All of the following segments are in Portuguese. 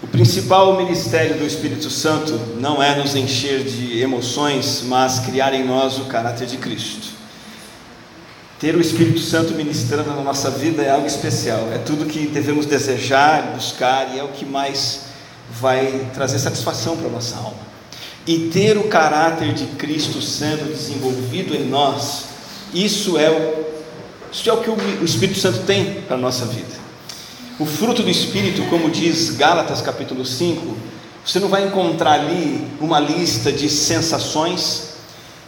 O principal ministério do Espírito Santo não é nos encher de emoções, mas criar em nós o caráter de Cristo. Ter o Espírito Santo ministrando na nossa vida é algo especial, é tudo que devemos desejar, buscar e é o que mais vai trazer satisfação para a nossa alma. E ter o caráter de Cristo sendo desenvolvido em nós, isso é o, isso é o que o Espírito Santo tem para a nossa vida. O fruto do Espírito, como diz Gálatas capítulo 5, você não vai encontrar ali uma lista de sensações,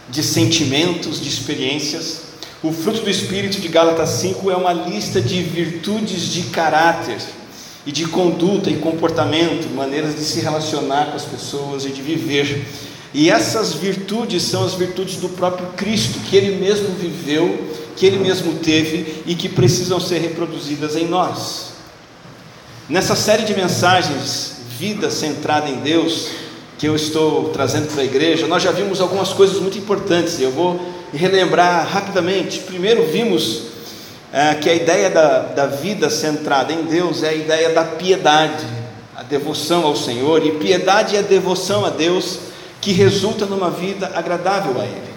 de sentimentos, de experiências. O fruto do Espírito de Gálatas 5 é uma lista de virtudes de caráter e de conduta e comportamento, maneiras de se relacionar com as pessoas e de viver. E essas virtudes são as virtudes do próprio Cristo, que ele mesmo viveu, que ele mesmo teve e que precisam ser reproduzidas em nós. Nessa série de mensagens, Vida Centrada em Deus, que eu estou trazendo para a igreja, nós já vimos algumas coisas muito importantes, eu vou relembrar rapidamente. Primeiro, vimos é, que a ideia da, da vida centrada em Deus é a ideia da piedade, a devoção ao Senhor, e piedade é a devoção a Deus que resulta numa vida agradável a Ele.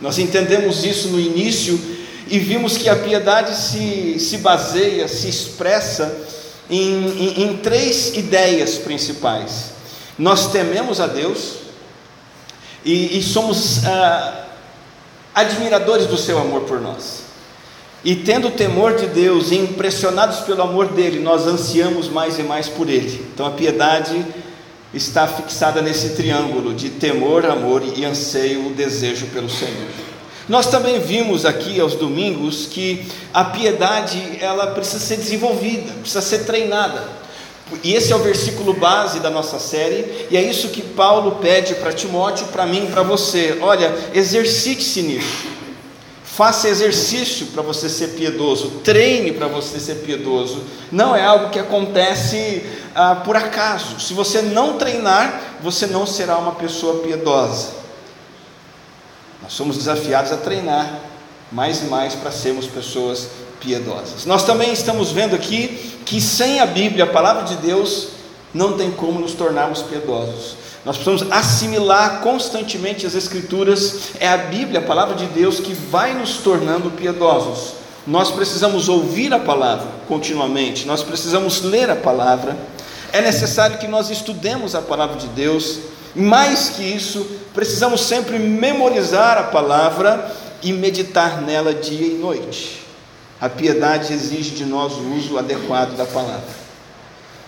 Nós entendemos isso no início e vimos que a piedade se, se baseia, se expressa em, em, em três ideias principais. Nós tememos a Deus e, e somos ah, admiradores do seu amor por nós. E tendo temor de Deus e impressionados pelo amor dele, nós ansiamos mais e mais por ele. Então a piedade está fixada nesse triângulo de temor, amor e anseio, o desejo pelo Senhor. Nós também vimos aqui aos domingos que a piedade ela precisa ser desenvolvida, precisa ser treinada. E esse é o versículo base da nossa série, e é isso que Paulo pede para Timóteo, para mim, para você. Olha, exercite-se nisso. Faça exercício para você ser piedoso, treine para você ser piedoso. Não é algo que acontece ah, por acaso. Se você não treinar, você não será uma pessoa piedosa. Nós somos desafiados a treinar mais e mais para sermos pessoas piedosas. Nós também estamos vendo aqui que sem a Bíblia, a palavra de Deus, não tem como nos tornarmos piedosos. Nós precisamos assimilar constantemente as Escrituras, é a Bíblia, a palavra de Deus, que vai nos tornando piedosos. Nós precisamos ouvir a palavra continuamente, nós precisamos ler a palavra, é necessário que nós estudemos a palavra de Deus, mais que isso, precisamos sempre memorizar a palavra e meditar nela dia e noite. A piedade exige de nós o uso adequado da palavra.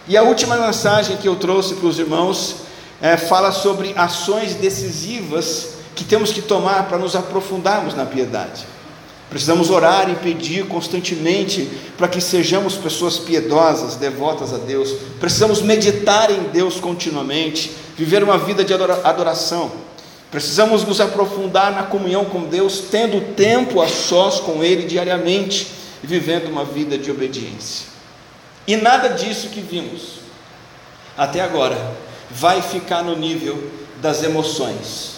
E a última mensagem que eu trouxe para os irmãos é, fala sobre ações decisivas que temos que tomar para nos aprofundarmos na piedade. Precisamos orar e pedir constantemente para que sejamos pessoas piedosas, devotas a Deus. Precisamos meditar em Deus continuamente, viver uma vida de adoração. Precisamos nos aprofundar na comunhão com Deus, tendo tempo a sós com Ele diariamente e vivendo uma vida de obediência. E nada disso que vimos até agora vai ficar no nível das emoções,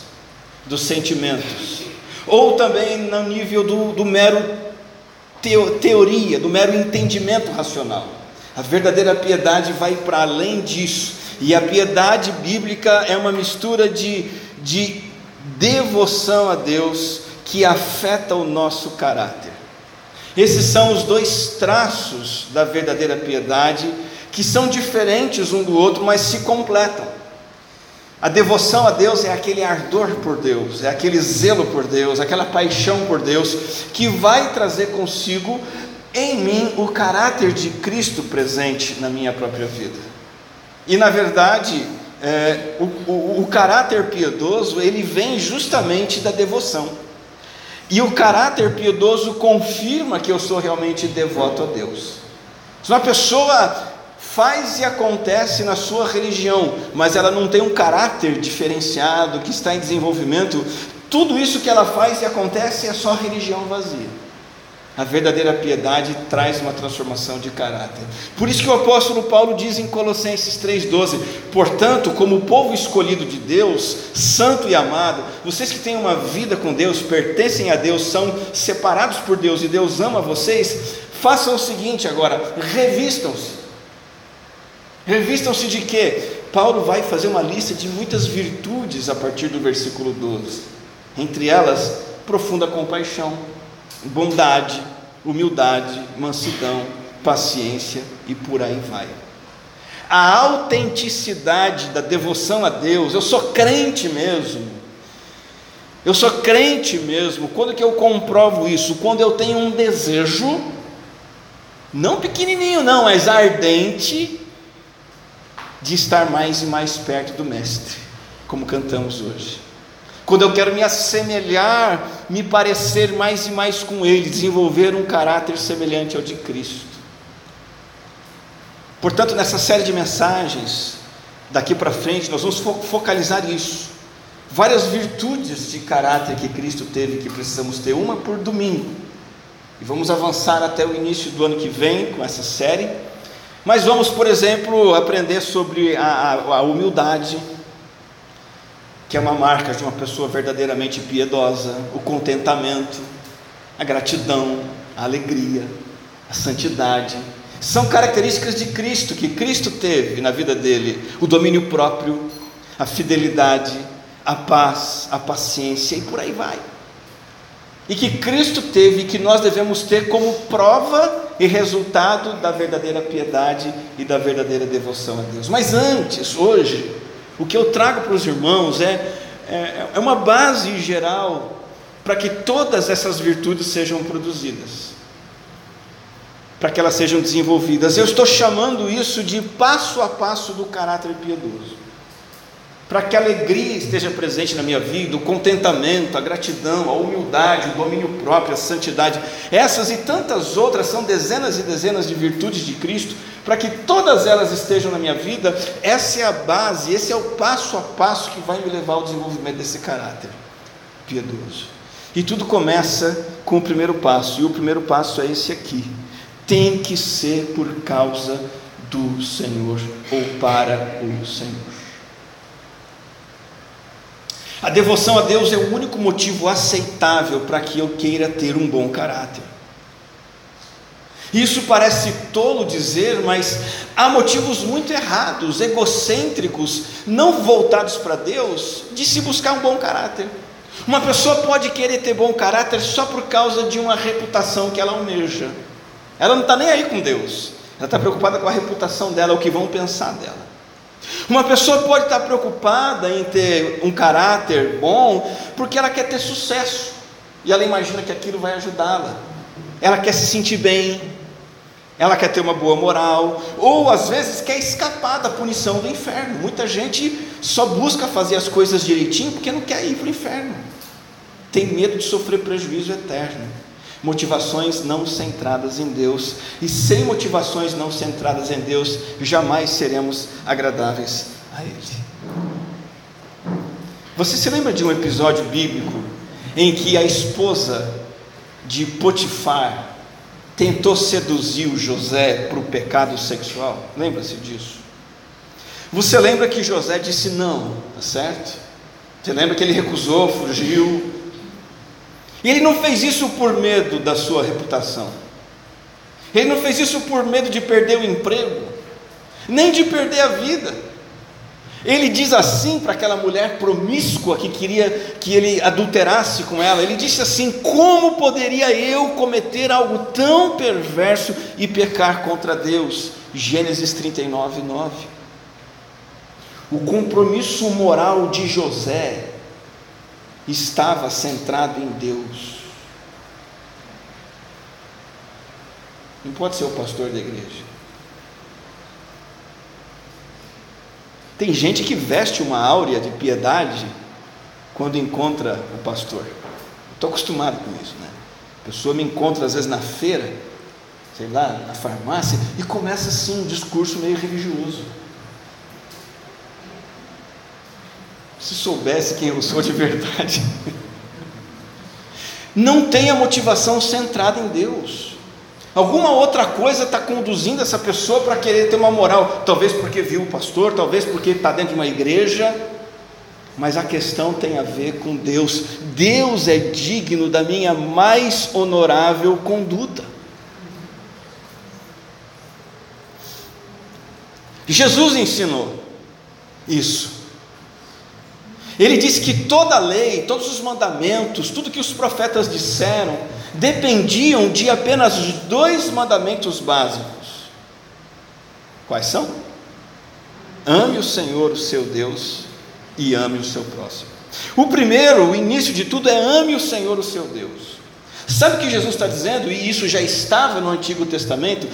dos sentimentos, ou também no nível do, do mero teo, teoria, do mero entendimento racional. A verdadeira piedade vai para além disso, e a piedade bíblica é uma mistura de, de devoção a Deus que afeta o nosso caráter. Esses são os dois traços da verdadeira piedade, que são diferentes um do outro, mas se completam. A devoção a Deus é aquele ardor por Deus, é aquele zelo por Deus, aquela paixão por Deus, que vai trazer consigo em mim o caráter de Cristo presente na minha própria vida. E na verdade, é, o, o, o caráter piedoso ele vem justamente da devoção. E o caráter piedoso confirma que eu sou realmente devoto a Deus. Se uma pessoa faz e acontece na sua religião, mas ela não tem um caráter diferenciado, que está em desenvolvimento, tudo isso que ela faz e acontece é só religião vazia. A verdadeira piedade traz uma transformação de caráter. Por isso que o apóstolo Paulo diz em Colossenses 3,12: Portanto, como povo escolhido de Deus, santo e amado, vocês que têm uma vida com Deus, pertencem a Deus, são separados por Deus e Deus ama vocês, façam o seguinte agora: revistam-se Revistam-se de quê? Paulo vai fazer uma lista de muitas virtudes a partir do versículo 12. Entre elas, profunda compaixão, bondade, humildade, mansidão, paciência e por aí vai. A autenticidade da devoção a Deus, eu sou crente mesmo. Eu sou crente mesmo. Quando que eu comprovo isso? Quando eu tenho um desejo, não pequenininho não, mas ardente, de estar mais e mais perto do Mestre, como cantamos hoje. Quando eu quero me assemelhar, me parecer mais e mais com Ele, desenvolver um caráter semelhante ao de Cristo. Portanto, nessa série de mensagens, daqui para frente, nós vamos focalizar isso. Várias virtudes de caráter que Cristo teve que precisamos ter, uma por domingo. E vamos avançar até o início do ano que vem com essa série. Mas vamos, por exemplo, aprender sobre a, a, humildade, que é uma marca de uma pessoa verdadeiramente piedosa, o contentamento, a gratidão, a alegria, a santidade. São características de Cristo, que Cristo teve na vida dele: o domínio próprio, a fidelidade, a paz, a paciência e por aí vai e que Cristo teve e que nós devemos ter como prova e resultado da verdadeira piedade e da verdadeira devoção a Deus. Mas antes, hoje, o que eu trago para os irmãos é, é, é uma base geral para que todas essas virtudes sejam produzidas, para que elas sejam desenvolvidas. Eu estou chamando isso de passo a passo do caráter piedoso para que a alegria esteja presente na minha vida, o contentamento, a gratidão, a humildade, o domínio próprio, a santidade. Essas e tantas outras são dezenas e dezenas de virtudes de Cristo, para que todas elas estejam na minha vida. Essa é a base, esse é o passo a passo que vai me levar ao desenvolvimento desse caráter piedoso. E tudo começa com o primeiro passo, e o primeiro passo é esse aqui: tem que ser por causa do Senhor ou para o Senhor. A devoção a Deus é o único motivo aceitável para que eu queira ter um bom caráter. Isso parece tolo dizer, mas há motivos muito errados, egocêntricos, não voltados para Deus, de se buscar um bom caráter. Uma pessoa pode querer ter bom caráter só por causa de uma reputação que ela almeja. Ela não está nem aí com Deus, ela está preocupada com a reputação dela, o que vão pensar dela. Uma pessoa pode estar preocupada em ter um caráter bom porque ela quer ter sucesso e ela imagina que aquilo vai ajudá-la. Ela quer se sentir bem, ela quer ter uma boa moral, ou às vezes quer escapar da punição do inferno. Muita gente só busca fazer as coisas direitinho porque não quer ir para o inferno, tem medo de sofrer prejuízo eterno motivações não centradas em Deus, e sem motivações não centradas em Deus, jamais seremos agradáveis a Ele. Você se lembra de um episódio bíblico em que a esposa de Potifar tentou seduzir o José para o pecado sexual? Lembra-se disso? Você lembra que José disse não, tá certo? Você lembra que ele recusou, fugiu, e ele não fez isso por medo da sua reputação. Ele não fez isso por medo de perder o emprego, nem de perder a vida. Ele diz assim para aquela mulher promíscua que queria que ele adulterasse com ela. Ele disse assim: Como poderia eu cometer algo tão perverso e pecar contra Deus? Gênesis 39, 9. O compromisso moral de José estava centrado em Deus. Não pode ser o pastor da igreja. Tem gente que veste uma áurea de piedade quando encontra o pastor. Estou acostumado com isso, né? A pessoa me encontra às vezes na feira, sei lá, na farmácia, e começa assim um discurso meio religioso. Se soubesse quem eu sou de verdade. Não tem a motivação centrada em Deus. Alguma outra coisa está conduzindo essa pessoa para querer ter uma moral. Talvez porque viu o pastor, talvez porque está dentro de uma igreja. Mas a questão tem a ver com Deus. Deus é digno da minha mais honorável conduta. Jesus ensinou isso. Ele disse que toda a lei, todos os mandamentos, tudo que os profetas disseram, dependiam de apenas dois mandamentos básicos. Quais são? Ame o Senhor, o seu Deus, e ame o seu próximo. O primeiro, o início de tudo, é ame o Senhor, o seu Deus. Sabe o que Jesus está dizendo? E isso já estava no Antigo Testamento.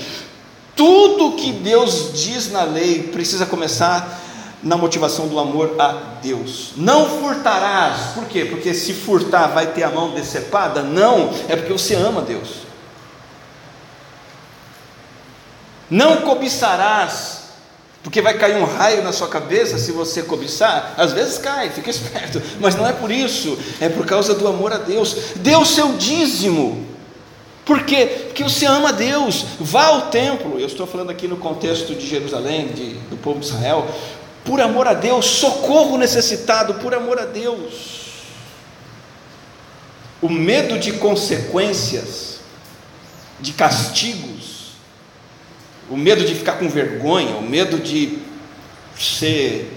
Tudo que Deus diz na lei precisa começar na motivação do amor a Deus. Não furtarás, por quê? Porque se furtar vai ter a mão decepada? Não, é porque você ama Deus. Não cobiçarás, porque vai cair um raio na sua cabeça se você cobiçar. Às vezes cai, fica esperto, mas não é por isso, é por causa do amor a Deus. Dê o seu dízimo. Por quê? Porque você ama Deus. Vá ao templo. Eu estou falando aqui no contexto de Jerusalém, de, do povo de Israel por amor a Deus, socorro necessitado, por amor a Deus. O medo de consequências, de castigos, o medo de ficar com vergonha, o medo de ser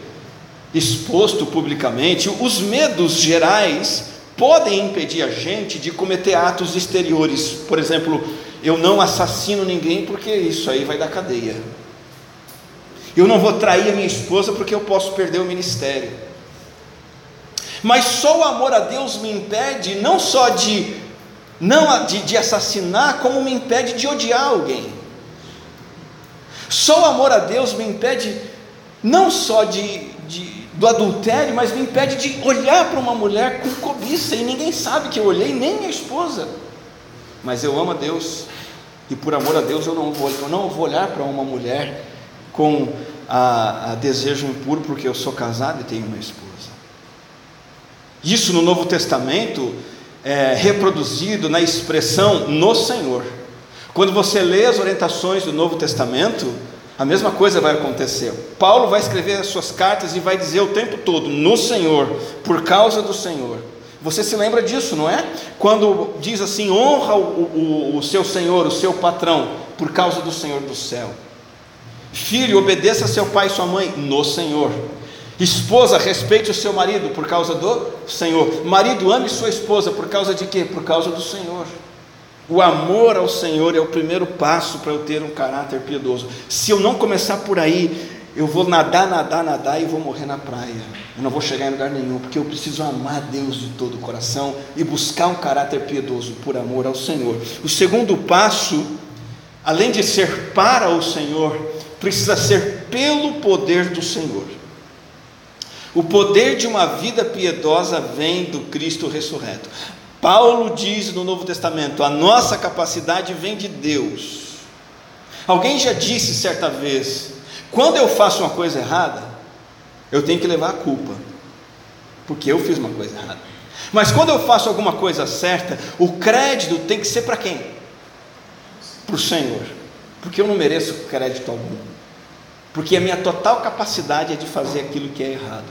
exposto publicamente, os medos gerais podem impedir a gente de cometer atos exteriores. Por exemplo, eu não assassino ninguém porque isso aí vai dar cadeia. Eu não vou trair a minha esposa porque eu posso perder o ministério. Mas só o amor a Deus me impede não só de não de, de assassinar, como me impede de odiar alguém. Só o amor a Deus me impede não só de, de, do adultério, mas me impede de olhar para uma mulher com cobiça, e ninguém sabe que eu olhei, nem minha esposa. Mas eu amo a Deus, e por amor a Deus eu não vou, eu não vou olhar para uma mulher com a, a desejo impuro porque eu sou casado e tenho uma esposa. Isso no Novo Testamento é reproduzido na expressão no Senhor. Quando você lê as orientações do Novo Testamento, a mesma coisa vai acontecer. Paulo vai escrever as suas cartas e vai dizer o tempo todo: no Senhor, por causa do Senhor. Você se lembra disso, não é? Quando diz assim: honra o, o, o seu Senhor, o seu patrão, por causa do Senhor do céu. Filho, obedeça seu pai e sua mãe no Senhor. Esposa, respeite o seu marido por causa do Senhor. Marido, ame sua esposa por causa de quê? Por causa do Senhor. O amor ao Senhor é o primeiro passo para eu ter um caráter piedoso. Se eu não começar por aí, eu vou nadar, nadar, nadar e vou morrer na praia. Eu não vou chegar em lugar nenhum, porque eu preciso amar Deus de todo o coração e buscar um caráter piedoso por amor ao Senhor. O segundo passo, além de ser para o Senhor, precisa ser pelo poder do Senhor. O poder de uma vida piedosa vem do Cristo ressurreto. Paulo diz no Novo Testamento: a nossa capacidade vem de Deus. Alguém já disse certa vez: quando eu faço uma coisa errada, eu tenho que levar a culpa, porque eu fiz uma coisa errada. Mas quando eu faço alguma coisa certa, o crédito tem que ser para quem? Para o Senhor porque eu não mereço crédito algum, porque a minha total capacidade é de fazer aquilo que é errado,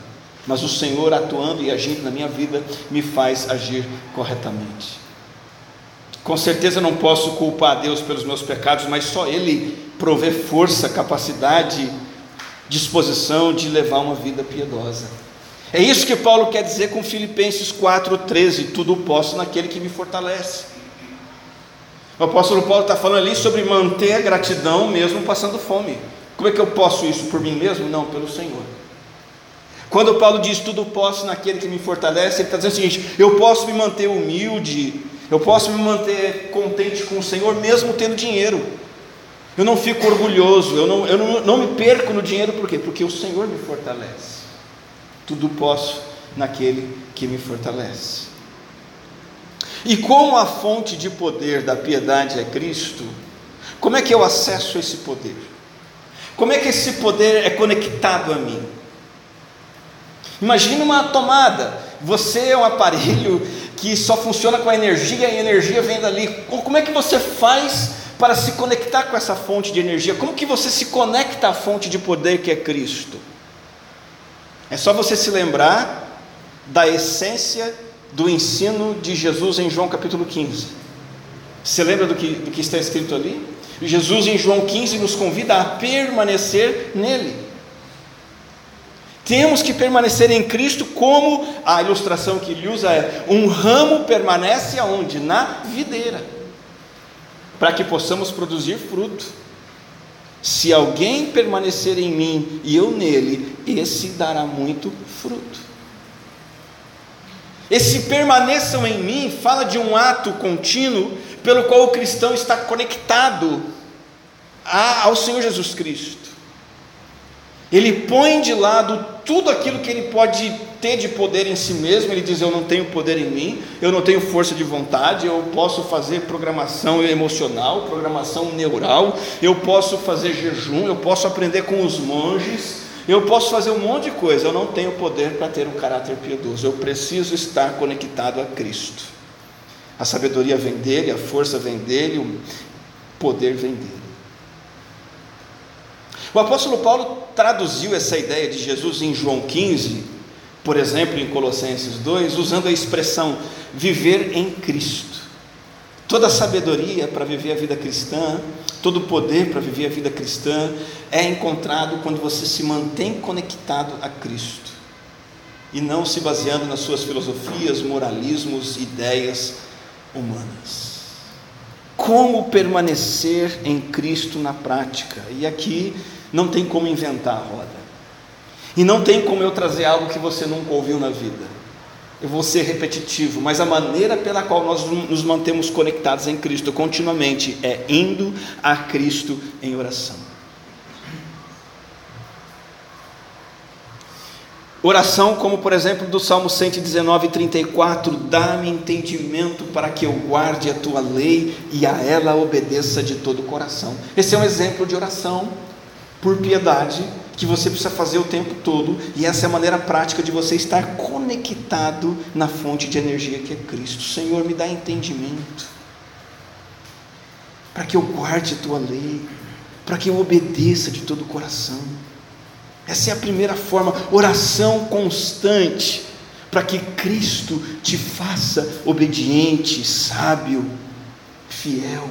mas o Senhor atuando e agindo na minha vida me faz agir corretamente. Com certeza não posso culpar a Deus pelos meus pecados, mas só Ele provê força, capacidade, disposição de levar uma vida piedosa. É isso que Paulo quer dizer com Filipenses 4,13: tudo posso naquele que me fortalece. O apóstolo Paulo está falando ali sobre manter a gratidão mesmo passando fome. Como é que eu posso isso por mim mesmo? Não, pelo Senhor. Quando Paulo diz tudo posso naquele que me fortalece, ele está dizendo o seguinte: eu posso me manter humilde, eu posso me manter contente com o Senhor mesmo tendo dinheiro. Eu não fico orgulhoso, eu não, eu não, não me perco no dinheiro, por quê? Porque o Senhor me fortalece. Tudo posso naquele que me fortalece. E como a fonte de poder da piedade é Cristo, como é que eu acesso esse poder? Como é que esse poder é conectado a mim? Imagine uma tomada. Você é um aparelho que só funciona com a energia e a energia vem dali. Como é que você faz para se conectar com essa fonte de energia? Como que você se conecta à fonte de poder que é Cristo? É só você se lembrar da essência do ensino de Jesus em João capítulo 15. Você lembra do que, do que está escrito ali? Jesus, em João 15, nos convida a permanecer nele. Temos que permanecer em Cristo, como a ilustração que ele usa é: um ramo permanece aonde? Na videira, para que possamos produzir fruto. Se alguém permanecer em mim e eu nele, esse dará muito fruto. Esse permaneçam em mim fala de um ato contínuo pelo qual o cristão está conectado ao Senhor Jesus Cristo. Ele põe de lado tudo aquilo que ele pode ter de poder em si mesmo. Ele diz: Eu não tenho poder em mim, eu não tenho força de vontade, eu posso fazer programação emocional, programação neural, eu posso fazer jejum, eu posso aprender com os monges, eu posso fazer um monte de coisa. Eu não tenho poder para ter um caráter piedoso, eu preciso estar conectado a Cristo. A sabedoria vem dele, a força vem dele, o poder vem dele. O apóstolo Paulo traduziu essa ideia de Jesus em João 15, por exemplo, em Colossenses 2, usando a expressão viver em Cristo. Toda sabedoria para viver a vida cristã, todo poder para viver a vida cristã é encontrado quando você se mantém conectado a Cristo e não se baseando nas suas filosofias, moralismos, ideias humanas como permanecer em Cristo na prática. E aqui não tem como inventar a roda. E não tem como eu trazer algo que você nunca ouviu na vida. Eu vou ser repetitivo, mas a maneira pela qual nós nos mantemos conectados em Cristo continuamente é indo a Cristo em oração. Oração, como por exemplo do Salmo 119, 34, dá-me entendimento para que eu guarde a tua lei e a ela obedeça de todo o coração. Esse é um exemplo de oração por piedade que você precisa fazer o tempo todo, e essa é a maneira prática de você estar conectado na fonte de energia que é Cristo. Senhor, me dá entendimento para que eu guarde a tua lei, para que eu obedeça de todo o coração. Essa é a primeira forma, oração constante, para que Cristo te faça obediente, sábio, fiel.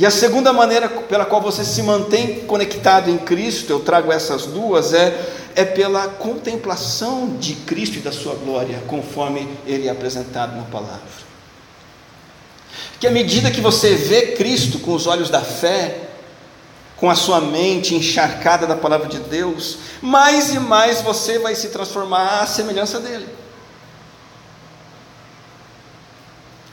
E a segunda maneira pela qual você se mantém conectado em Cristo, eu trago essas duas, é, é pela contemplação de Cristo e da sua glória, conforme ele é apresentado na palavra. Que à medida que você vê Cristo com os olhos da fé, com a sua mente encharcada da palavra de Deus, mais e mais você vai se transformar à semelhança dele.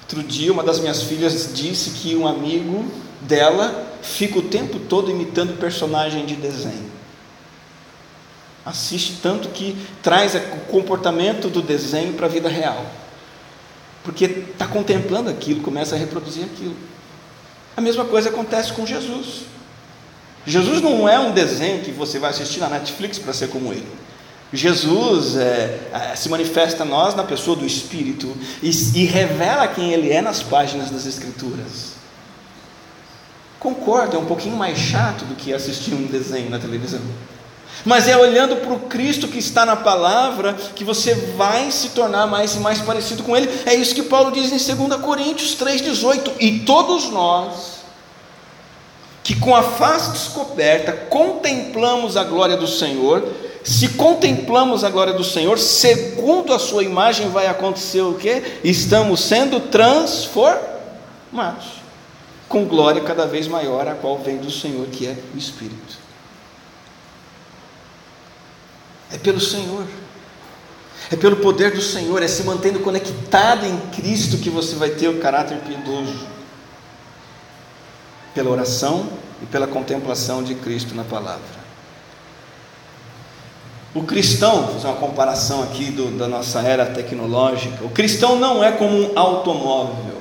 Outro dia, uma das minhas filhas disse que um amigo dela fica o tempo todo imitando personagem de desenho. Assiste tanto que traz o comportamento do desenho para a vida real. Porque está contemplando aquilo, começa a reproduzir aquilo. A mesma coisa acontece com Jesus. Jesus não é um desenho que você vai assistir na Netflix para ser como ele. Jesus é, é, se manifesta a nós na pessoa do Espírito e, e revela quem Ele é nas páginas das Escrituras. Concordo, é um pouquinho mais chato do que assistir um desenho na televisão. Mas é olhando para o Cristo que está na palavra que você vai se tornar mais e mais parecido com Ele. É isso que Paulo diz em 2 Coríntios 3,18. E todos nós que com a face descoberta contemplamos a glória do Senhor, se contemplamos a glória do Senhor, segundo a sua imagem vai acontecer o que? Estamos sendo transformados com glória cada vez maior, a qual vem do Senhor, que é o Espírito. É pelo Senhor, é pelo poder do Senhor, é se mantendo conectado em Cristo que você vai ter o caráter piedoso pela oração e pela contemplação de Cristo na palavra. O cristão, vou fazer uma comparação aqui do, da nossa era tecnológica, o cristão não é como um automóvel.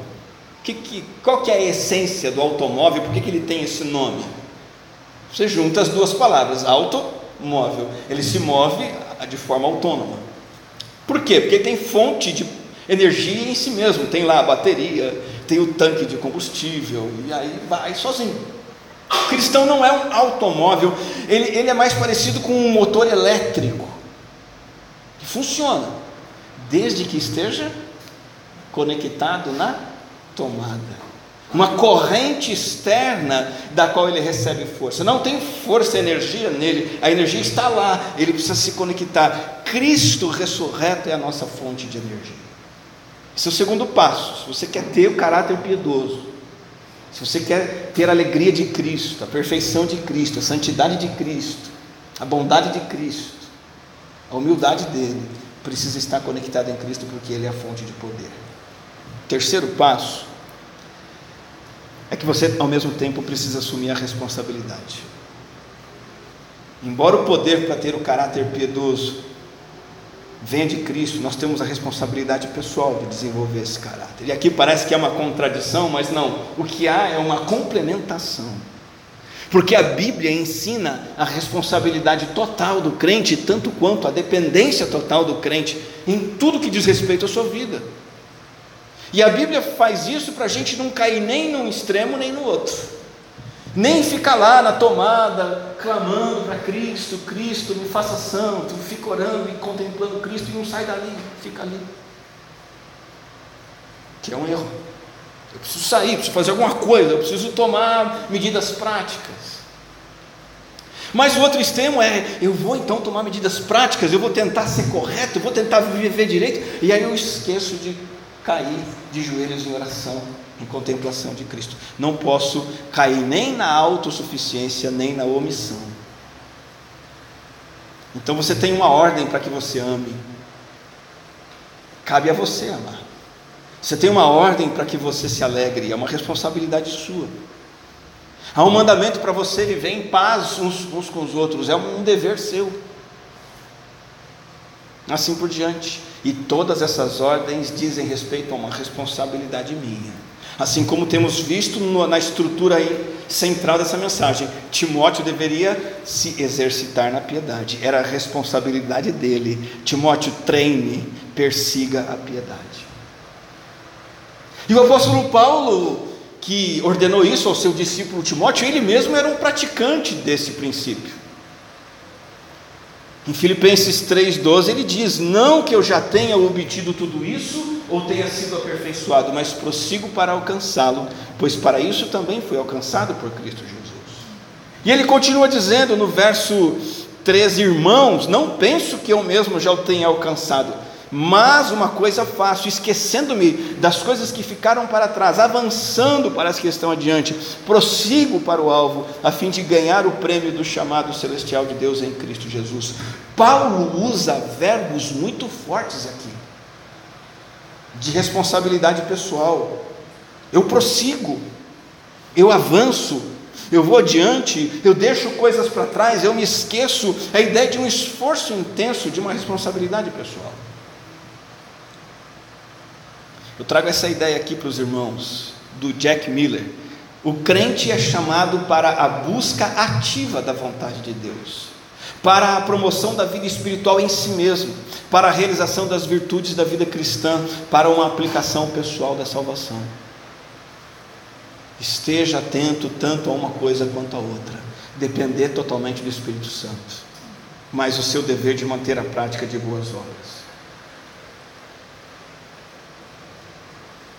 Que, que, qual que é a essência do automóvel? Por que, que ele tem esse nome? Você junta as duas palavras, automóvel. Ele se move de forma autônoma. Por quê? Porque tem fonte de energia em si mesmo. Tem lá a bateria, tem o tanque de combustível, e aí vai sozinho. O cristão não é um automóvel, ele, ele é mais parecido com um motor elétrico, que funciona, desde que esteja conectado na tomada. uma corrente externa da qual ele recebe força. Não tem força, energia nele, a energia está lá, ele precisa se conectar. Cristo ressurreto é a nossa fonte de energia. Esse é o segundo passo. Se você quer ter o caráter piedoso, se você quer ter a alegria de Cristo, a perfeição de Cristo, a santidade de Cristo, a bondade de Cristo, a humildade dele, precisa estar conectado em Cristo porque ele é a fonte de poder. Terceiro passo é que você, ao mesmo tempo, precisa assumir a responsabilidade. Embora o poder para ter o caráter piedoso venha de Cristo, nós temos a responsabilidade pessoal de desenvolver esse caráter. E aqui parece que é uma contradição, mas não. O que há é uma complementação. Porque a Bíblia ensina a responsabilidade total do crente, tanto quanto a dependência total do crente em tudo que diz respeito à sua vida. E a Bíblia faz isso para a gente não cair nem num extremo nem no outro, nem ficar lá na tomada, clamando para Cristo, Cristo, me faça santo, fica orando e contemplando Cristo e não sai dali, fica ali. Que é um erro. Eu preciso sair, preciso fazer alguma coisa, eu preciso tomar medidas práticas. Mas o outro extremo é: eu vou então tomar medidas práticas, eu vou tentar ser correto, eu vou tentar viver direito, e aí eu esqueço de cair de joelhos em oração, em contemplação de Cristo. Não posso cair nem na autossuficiência, nem na omissão. Então você tem uma ordem para que você ame. Cabe a você amar. Você tem uma ordem para que você se alegre, é uma responsabilidade sua. Há um mandamento para você viver em paz uns, uns com os outros, é um dever seu. Assim por diante. E todas essas ordens dizem respeito a uma responsabilidade minha. Assim como temos visto na estrutura central dessa mensagem, Timóteo deveria se exercitar na piedade, era a responsabilidade dele. Timóteo, treine, persiga a piedade. E o apóstolo Paulo, que ordenou isso ao seu discípulo Timóteo, ele mesmo era um praticante desse princípio. Em Filipenses 3,12 ele diz: Não que eu já tenha obtido tudo isso ou tenha sido aperfeiçoado, mas prossigo para alcançá-lo, pois para isso também fui alcançado por Cristo Jesus. E ele continua dizendo no verso 13: Irmãos, não penso que eu mesmo já o tenha alcançado mas uma coisa faço, esquecendo-me das coisas que ficaram para trás, avançando para as que estão adiante, prossigo para o alvo, a fim de ganhar o prêmio do chamado celestial de Deus em Cristo Jesus. Paulo usa verbos muito fortes aqui, de responsabilidade pessoal. Eu prossigo, eu avanço, eu vou adiante, eu deixo coisas para trás, eu me esqueço. É a ideia de um esforço intenso, de uma responsabilidade pessoal. Eu trago essa ideia aqui para os irmãos, do Jack Miller. O crente é chamado para a busca ativa da vontade de Deus, para a promoção da vida espiritual em si mesmo, para a realização das virtudes da vida cristã, para uma aplicação pessoal da salvação. Esteja atento tanto a uma coisa quanto a outra, depender totalmente do Espírito Santo, mas o seu dever de manter a prática de boas obras.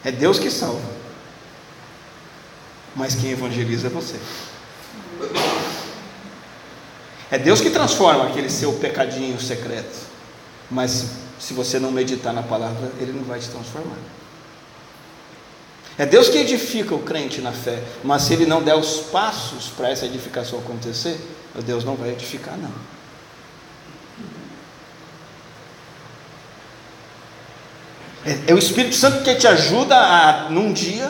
É Deus que salva. Mas quem evangeliza é você. É Deus que transforma aquele seu pecadinho secreto. Mas se você não meditar na palavra, Ele não vai te transformar. É Deus que edifica o crente na fé, mas se ele não der os passos para essa edificação acontecer, Deus não vai edificar, não. É, é o Espírito Santo que te ajuda a, num dia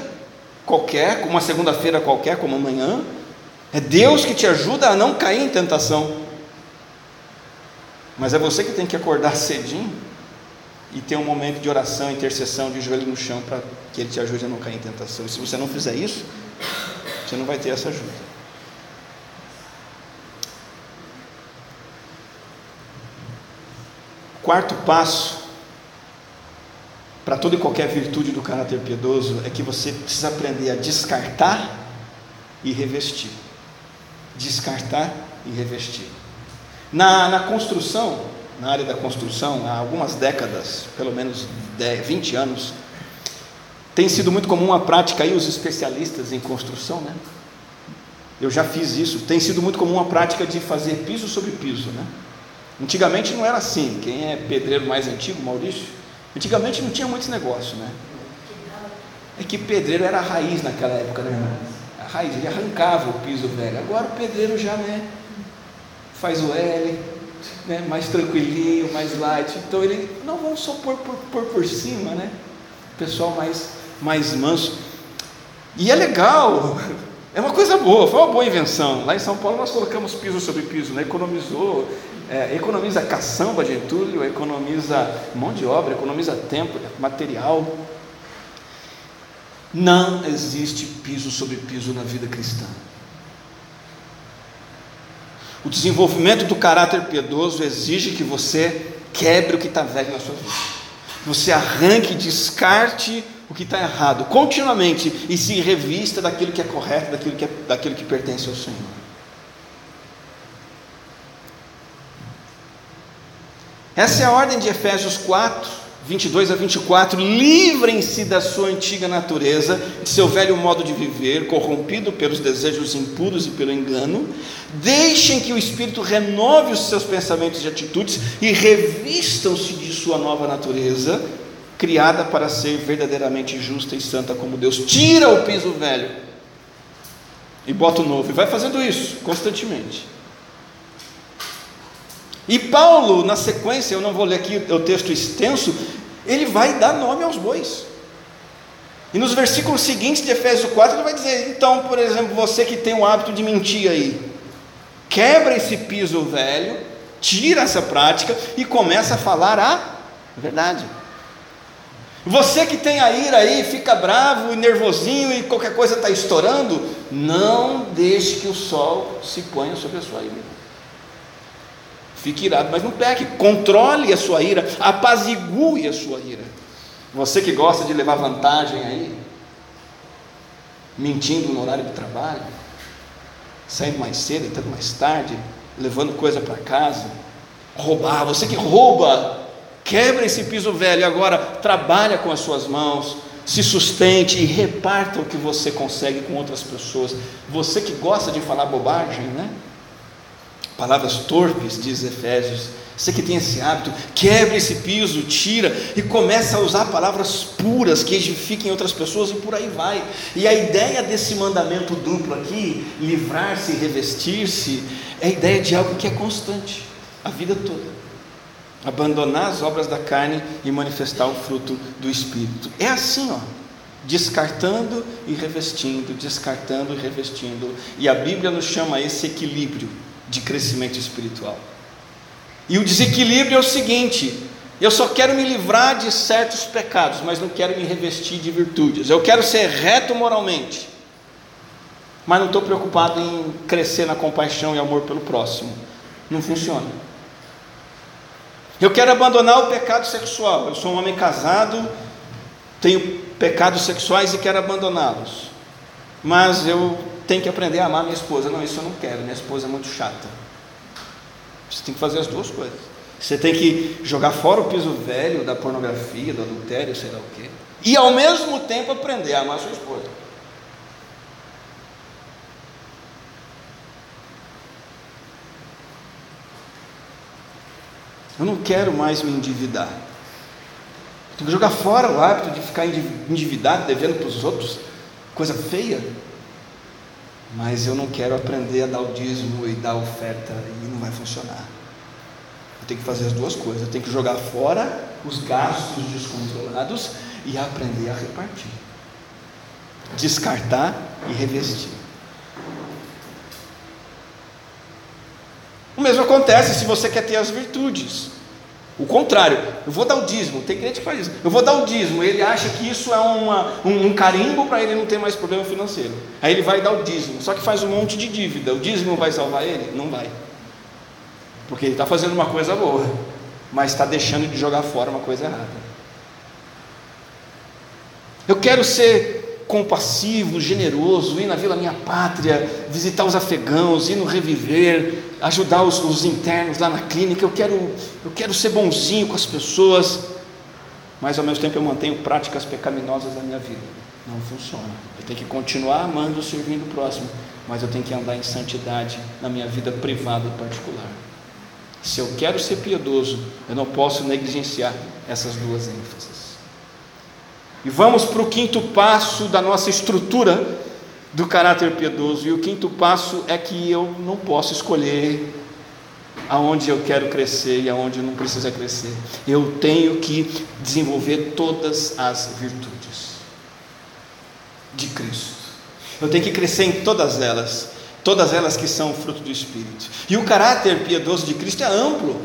qualquer, como uma segunda-feira qualquer, como amanhã. É Deus que te ajuda a não cair em tentação. Mas é você que tem que acordar cedinho e ter um momento de oração, intercessão, de joelho no chão, para que Ele te ajude a não cair em tentação. E se você não fizer isso, você não vai ter essa ajuda. Quarto passo para toda e qualquer virtude do caráter piedoso é que você precisa aprender a descartar e revestir. Descartar e revestir. Na, na construção, na área da construção, há algumas décadas, pelo menos 10, 20 anos, Tem sido muito comum a prática aí, os especialistas em construção, né? Eu já fiz isso. Tem sido muito comum a prática de fazer piso sobre piso, né? Antigamente não era assim. Quem é pedreiro mais antigo, Maurício? Antigamente não tinha muitos negócios, né? É que pedreiro era a raiz naquela época, né, irmão? A raiz, ele arrancava o piso velho. Agora o pedreiro já, né? Faz o L, né? Mais tranquilinho, mais light. Então ele, não, vamos só pôr por, por, por cima, né? Pessoal mais, mais manso. E é legal, é uma coisa boa, foi uma boa invenção. Lá em São Paulo nós colocamos piso sobre piso, né? economizou, é, economiza caçamba de entulho, economiza mão de obra, economiza tempo, material. Não existe piso sobre piso na vida cristã. O desenvolvimento do caráter piedoso exige que você quebre o que está velho na sua vida. Você arranque, descarte o que está errado continuamente e se revista daquilo que é correto, daquilo que, é, daquilo que pertence ao Senhor. Essa é a ordem de Efésios 4, 22 a 24. Livrem-se da sua antiga natureza, de seu velho modo de viver, corrompido pelos desejos impuros e pelo engano. Deixem que o Espírito renove os seus pensamentos e atitudes e revistam-se de sua nova natureza, criada para ser verdadeiramente justa e santa como Deus. Tira o piso velho e bota o novo. E vai fazendo isso constantemente. E Paulo, na sequência, eu não vou ler aqui o texto extenso, ele vai dar nome aos bois. E nos versículos seguintes de Efésios 4, ele vai dizer: então, por exemplo, você que tem o hábito de mentir aí, quebra esse piso velho, tira essa prática e começa a falar a verdade. Você que tem a ira aí, fica bravo e nervosinho e qualquer coisa está estourando, não deixe que o sol se ponha sobre a sua ira. Fique irado, mas não peque. Controle a sua ira, apazigue a sua ira. Você que gosta de levar vantagem aí, mentindo no horário de trabalho, saindo mais cedo, entrando mais tarde, levando coisa para casa, roubar, você que rouba, quebra esse piso velho, agora trabalha com as suas mãos, se sustente e reparta o que você consegue com outras pessoas. Você que gosta de falar bobagem, né? Palavras torpes, diz Efésios. Você que tem esse hábito, quebre esse piso, tira e começa a usar palavras puras que edifiquem outras pessoas e por aí vai. E a ideia desse mandamento duplo aqui, livrar-se e revestir-se, é a ideia de algo que é constante, a vida toda. Abandonar as obras da carne e manifestar o fruto do Espírito. É assim, ó descartando e revestindo, descartando e revestindo. E a Bíblia nos chama a esse equilíbrio de crescimento espiritual. E o desequilíbrio é o seguinte: eu só quero me livrar de certos pecados, mas não quero me revestir de virtudes. Eu quero ser reto moralmente, mas não estou preocupado em crescer na compaixão e amor pelo próximo. Não funciona. Eu quero abandonar o pecado sexual. Eu sou um homem casado, tenho pecados sexuais e quero abandoná-los. Mas eu tem que aprender a amar minha esposa. Não, isso eu não quero, minha esposa é muito chata. Você tem que fazer as duas coisas. Você tem que jogar fora o piso velho da pornografia, do adultério, sei lá o quê. E ao mesmo tempo aprender a amar sua esposa. Eu não quero mais me endividar. Tem que jogar fora o hábito de ficar endividado, devendo para os outros, coisa feia mas eu não quero aprender a dar o dízimo e dar a oferta e não vai funcionar. Eu tenho que fazer as duas coisas. Eu tenho que jogar fora os gastos descontrolados e aprender a repartir. Descartar e revestir. O mesmo acontece se você quer ter as virtudes. O contrário, eu vou dar o dízimo, tem crente que faz isso. Eu vou dar o dízimo, ele acha que isso é uma, um, um carimbo para ele não ter mais problema financeiro. Aí ele vai dar o dízimo, só que faz um monte de dívida. O dízimo vai salvar ele? Não vai. Porque ele está fazendo uma coisa boa, mas está deixando de jogar fora uma coisa errada. Eu quero ser compassivo, generoso, ir na Vila Minha Pátria, visitar os afegãos, ir no Reviver, ajudar os, os, internos lá na clínica, eu quero, eu quero ser bonzinho com as pessoas. mas ao mesmo tempo eu mantenho práticas pecaminosas na minha vida. Não funciona. Eu tenho que continuar amando, servindo o próximo, mas eu tenho que andar em santidade na minha vida privada e particular. Se eu quero ser piedoso, eu não posso negligenciar essas duas ênfases. E vamos para o quinto passo da nossa estrutura do caráter piedoso. E o quinto passo é que eu não posso escolher aonde eu quero crescer e aonde não preciso crescer. Eu tenho que desenvolver todas as virtudes de Cristo. Eu tenho que crescer em todas elas, todas elas que são fruto do Espírito. E o caráter piedoso de Cristo é amplo.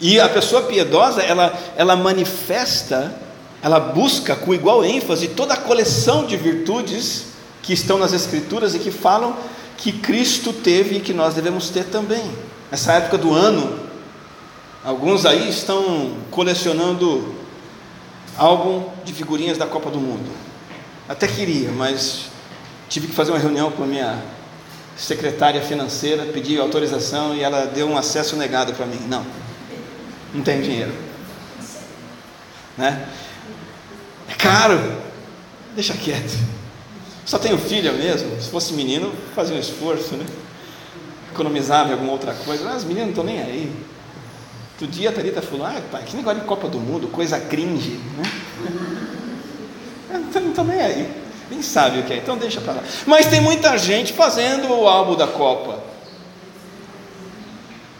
E a pessoa piedosa, ela, ela manifesta, ela busca com igual ênfase toda a coleção de virtudes que estão nas Escrituras e que falam que Cristo teve e que nós devemos ter também. Nessa época do ano, alguns aí estão colecionando álbum de figurinhas da Copa do Mundo. Até queria, mas tive que fazer uma reunião com a minha secretária financeira, pedi autorização e ela deu um acesso negado para mim. Não, não tem dinheiro. Né? Caro, deixa quieto. Só tenho filha mesmo. Se fosse menino, fazia um esforço, né? Economizava em alguma outra coisa. Mas as meninas não estão nem aí. Outro dia a Thalita falou: Ah, pai, que negócio de Copa do Mundo, coisa cringe, né? Não estão nem aí. Nem sabe o que é, então deixa para lá. Mas tem muita gente fazendo o álbum da Copa.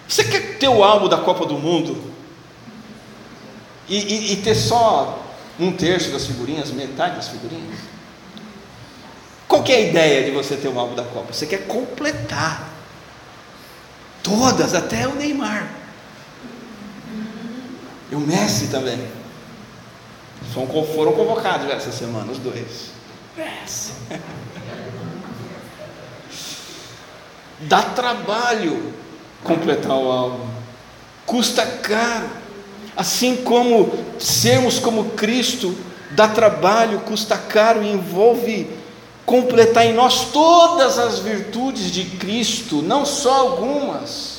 Você quer ter o álbum da Copa do Mundo e, e, e ter só um terço das figurinhas, metade das figurinhas? Qual é a ideia de você ter um álbum da Copa? Você quer completar todas, até o Neymar. E o Messi também. Foram convocados essa semana, os dois. Messi. Dá trabalho completar o álbum. Custa caro. Assim como sermos como Cristo dá trabalho, custa caro e envolve completar em nós todas as virtudes de Cristo, não só algumas.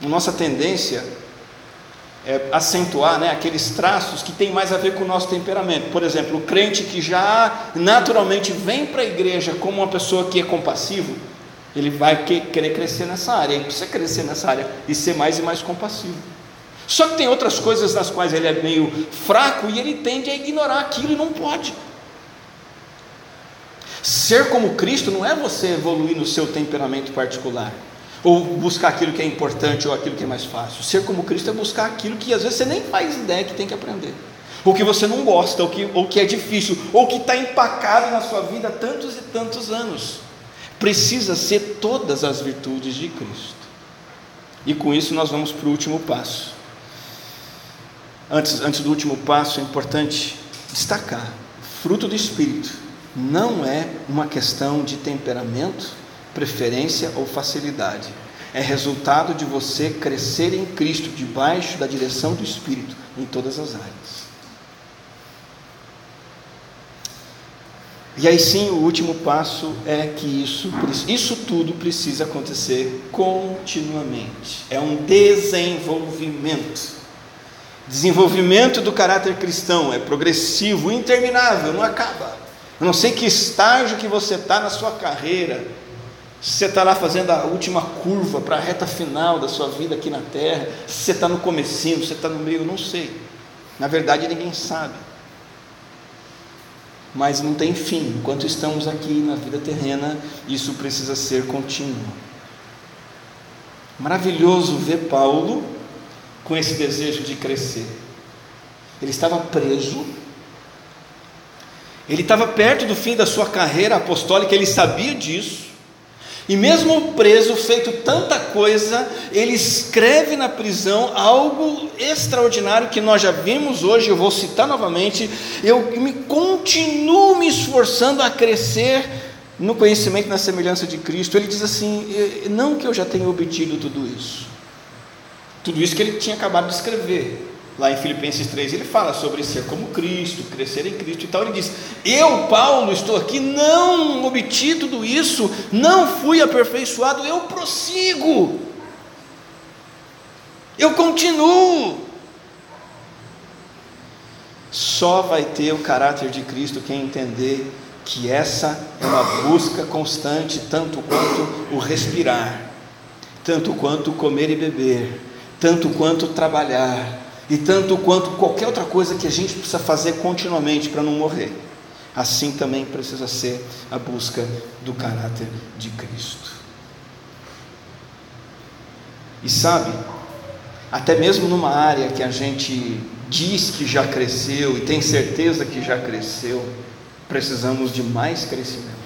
Nossa tendência é acentuar né, aqueles traços que têm mais a ver com o nosso temperamento. Por exemplo, o crente que já naturalmente vem para a igreja como uma pessoa que é compassivo, ele vai querer crescer nessa área, ele precisa crescer nessa área e ser mais e mais compassivo. Só que tem outras coisas nas quais ele é meio fraco e ele tende a ignorar aquilo e não pode. Ser como Cristo não é você evoluir no seu temperamento particular, ou buscar aquilo que é importante ou aquilo que é mais fácil. Ser como Cristo é buscar aquilo que às vezes você nem faz ideia que tem que aprender, ou que você não gosta, ou que, ou que é difícil, ou que está empacado na sua vida há tantos e tantos anos. Precisa ser todas as virtudes de Cristo. E com isso nós vamos para o último passo. Antes, antes do último passo, é importante destacar: fruto do Espírito não é uma questão de temperamento, preferência ou facilidade. É resultado de você crescer em Cristo, debaixo da direção do Espírito, em todas as áreas. E aí sim, o último passo é que isso, isso tudo precisa acontecer continuamente. É um desenvolvimento. Desenvolvimento do caráter cristão é progressivo, interminável, não acaba. Eu não sei que estágio que você está na sua carreira. Se você está lá fazendo a última curva para a reta final da sua vida aqui na Terra, se você está no comecinho, se você está no meio, eu não sei. Na verdade, ninguém sabe. Mas não tem fim. Enquanto estamos aqui na vida terrena, isso precisa ser contínuo. Maravilhoso ver Paulo com esse desejo de crescer. Ele estava preso ele estava perto do fim da sua carreira apostólica, ele sabia disso. E mesmo preso, feito tanta coisa, ele escreve na prisão algo extraordinário que nós já vimos hoje, eu vou citar novamente. Eu me continuo me esforçando a crescer no conhecimento na semelhança de Cristo. Ele diz assim: não que eu já tenha obtido tudo isso. Tudo isso que ele tinha acabado de escrever lá em Filipenses 3, ele fala sobre ser como Cristo, crescer em Cristo e tal. Ele diz: Eu, Paulo, estou aqui, não obti tudo isso, não fui aperfeiçoado, eu prossigo, eu continuo. Só vai ter o caráter de Cristo quem entender que essa é uma busca constante, tanto quanto o respirar, tanto quanto comer e beber, tanto quanto trabalhar, e tanto quanto qualquer outra coisa que a gente precisa fazer continuamente para não morrer. Assim também precisa ser a busca do caráter de Cristo. E sabe, até mesmo numa área que a gente diz que já cresceu e tem certeza que já cresceu, precisamos de mais crescimento.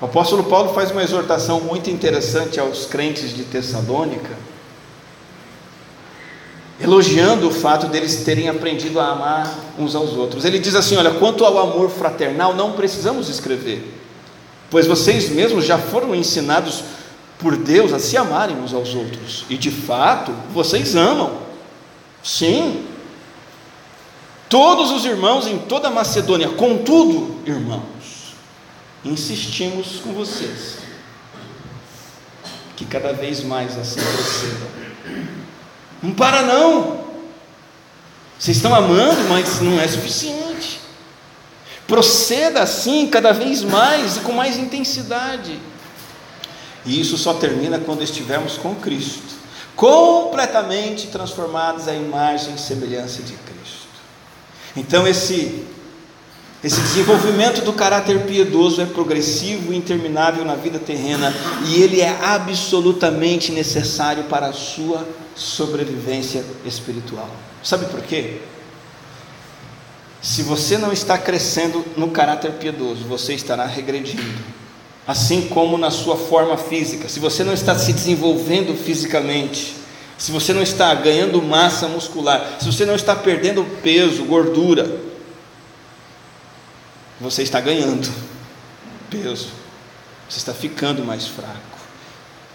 O apóstolo Paulo faz uma exortação muito interessante aos crentes de Tessalônica, elogiando o fato deles terem aprendido a amar uns aos outros. Ele diz assim: Olha, quanto ao amor fraternal, não precisamos escrever, pois vocês mesmos já foram ensinados por Deus a se amarem uns aos outros, e de fato vocês amam, sim, todos os irmãos em toda a Macedônia, contudo, irmãos, insistimos com vocês, que cada vez mais assim procedam não para não. Vocês estão amando, mas não é suficiente. Proceda assim cada vez mais e com mais intensidade. E isso só termina quando estivermos com Cristo, completamente transformados à imagem e semelhança de Cristo. Então esse esse desenvolvimento do caráter piedoso é progressivo e interminável na vida terrena e ele é absolutamente necessário para a sua sobrevivência espiritual. Sabe por quê? Se você não está crescendo no caráter piedoso, você estará regredindo, assim como na sua forma física. Se você não está se desenvolvendo fisicamente, se você não está ganhando massa muscular, se você não está perdendo peso, gordura, você está ganhando peso, você está ficando mais fraco,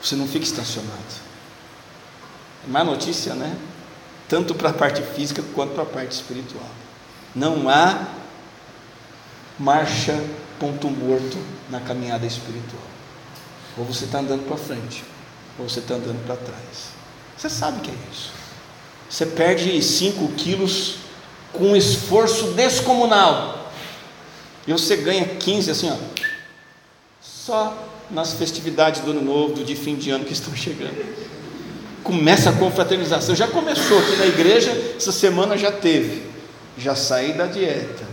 você não fica estacionado. Má notícia, né? Tanto para a parte física quanto para a parte espiritual. Não há marcha ponto morto na caminhada espiritual. Ou você está andando para frente, ou você está andando para trás. Você sabe que é isso. Você perde 5 quilos com um esforço descomunal e você ganha 15 assim, ó, só nas festividades do ano novo, do de fim de ano que estão chegando. Começa a confraternização. Já começou aqui na igreja, essa semana já teve. Já saí da dieta.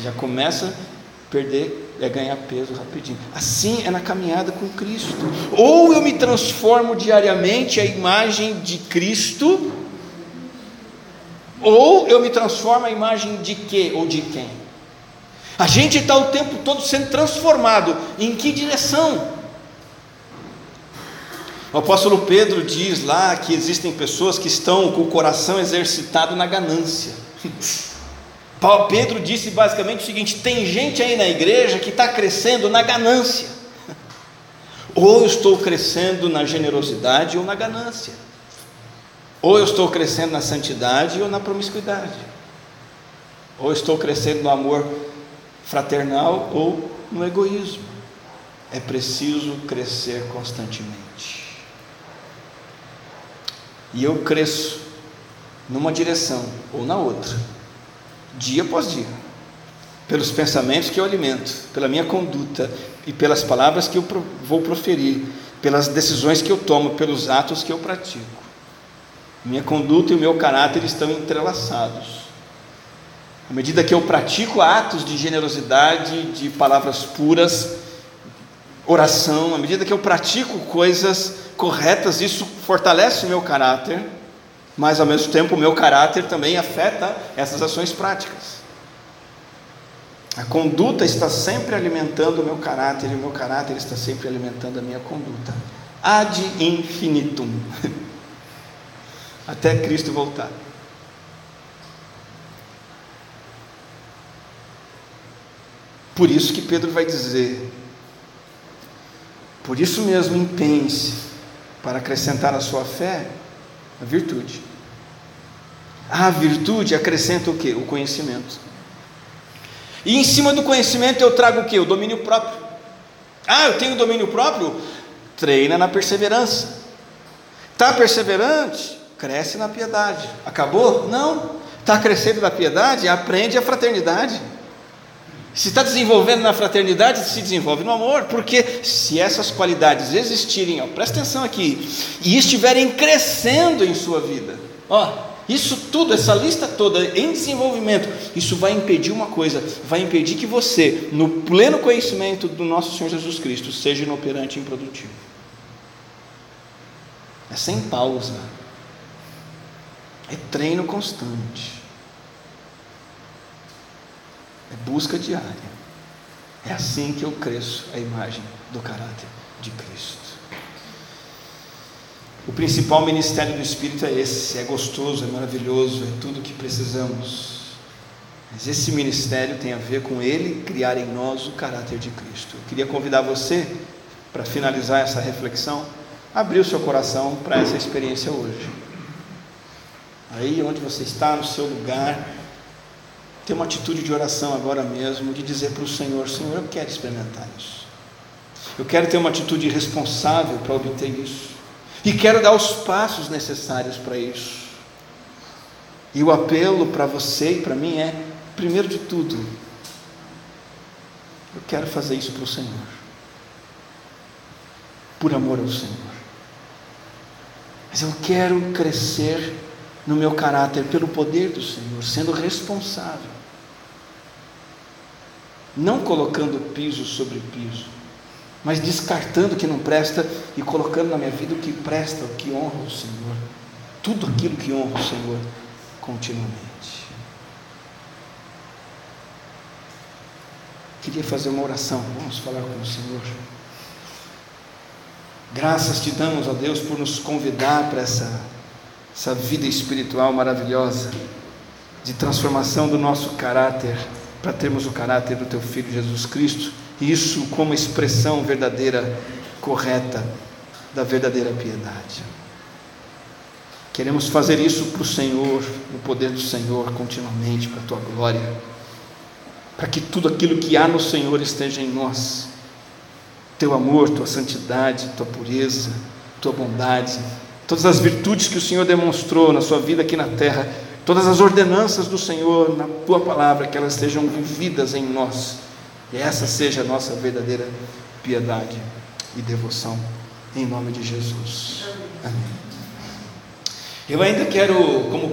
Já começa a perder, é ganhar peso rapidinho. Assim é na caminhada com Cristo. Ou eu me transformo diariamente à imagem de Cristo, ou eu me transformo à imagem de quê ou de quem? A gente está o tempo todo sendo transformado. Em que direção? O apóstolo Pedro diz lá que existem pessoas que estão com o coração exercitado na ganância. Pedro disse basicamente o seguinte: tem gente aí na igreja que está crescendo na ganância. Ou eu estou crescendo na generosidade ou na ganância. Ou eu estou crescendo na santidade ou na promiscuidade. Ou eu estou crescendo no amor fraternal ou no egoísmo. É preciso crescer constantemente. E eu cresço numa direção ou na outra, dia após dia, pelos pensamentos que eu alimento, pela minha conduta e pelas palavras que eu vou proferir, pelas decisões que eu tomo, pelos atos que eu pratico. Minha conduta e o meu caráter estão entrelaçados. À medida que eu pratico atos de generosidade, de palavras puras, oração, à medida que eu pratico coisas corretas, isso fortalece o meu caráter, mas ao mesmo tempo o meu caráter também afeta essas ações práticas. A conduta está sempre alimentando o meu caráter e o meu caráter está sempre alimentando a minha conduta. Ad infinitum. Até Cristo voltar. Por isso que Pedro vai dizer: por isso mesmo empenhe-se para acrescentar à sua fé a virtude. A virtude acrescenta o que? O conhecimento. E em cima do conhecimento eu trago o que? O domínio próprio. Ah, eu tenho domínio próprio? Treina na perseverança. Está perseverante? Cresce na piedade. Acabou? Não. Está crescendo na piedade? Aprende a fraternidade. Se está desenvolvendo na fraternidade, se desenvolve no amor, porque se essas qualidades existirem, ó, presta atenção aqui, e estiverem crescendo em sua vida, ó, isso tudo, essa lista toda em desenvolvimento, isso vai impedir uma coisa: vai impedir que você, no pleno conhecimento do nosso Senhor Jesus Cristo, seja inoperante e improdutivo. É sem pausa, é treino constante. É busca diária. É assim que eu cresço a imagem do caráter de Cristo. O principal ministério do Espírito é esse, é gostoso, é maravilhoso, é tudo o que precisamos. Mas esse ministério tem a ver com Ele criar em nós o caráter de Cristo. Eu queria convidar você, para finalizar essa reflexão, a abrir o seu coração para essa experiência hoje. Aí onde você está, no seu lugar, ter uma atitude de oração agora mesmo, de dizer para o Senhor: Senhor, eu quero experimentar isso. Eu quero ter uma atitude responsável para obter isso. E quero dar os passos necessários para isso. E o apelo para você e para mim é: primeiro de tudo, eu quero fazer isso para o Senhor, por amor ao Senhor. Mas eu quero crescer no meu caráter pelo poder do Senhor, sendo responsável. Não colocando piso sobre piso, mas descartando o que não presta e colocando na minha vida o que presta, o que honra o Senhor. Tudo aquilo que honra o Senhor continuamente. Queria fazer uma oração, vamos falar com o Senhor. Graças te damos, ó Deus, por nos convidar para essa essa vida espiritual maravilhosa de transformação do nosso caráter para termos o caráter do teu filho Jesus Cristo, e isso como expressão verdadeira, correta da verdadeira piedade. Queremos fazer isso para o Senhor, no poder do Senhor, continuamente, para a tua glória, para que tudo aquilo que há no Senhor esteja em nós. Teu amor, tua santidade, tua pureza, tua bondade, todas as virtudes que o Senhor demonstrou na sua vida aqui na terra, todas as ordenanças do Senhor na tua palavra, que elas sejam vividas em nós, e essa seja a nossa verdadeira piedade e devoção, em nome de Jesus. Amém. Eu ainda quero, como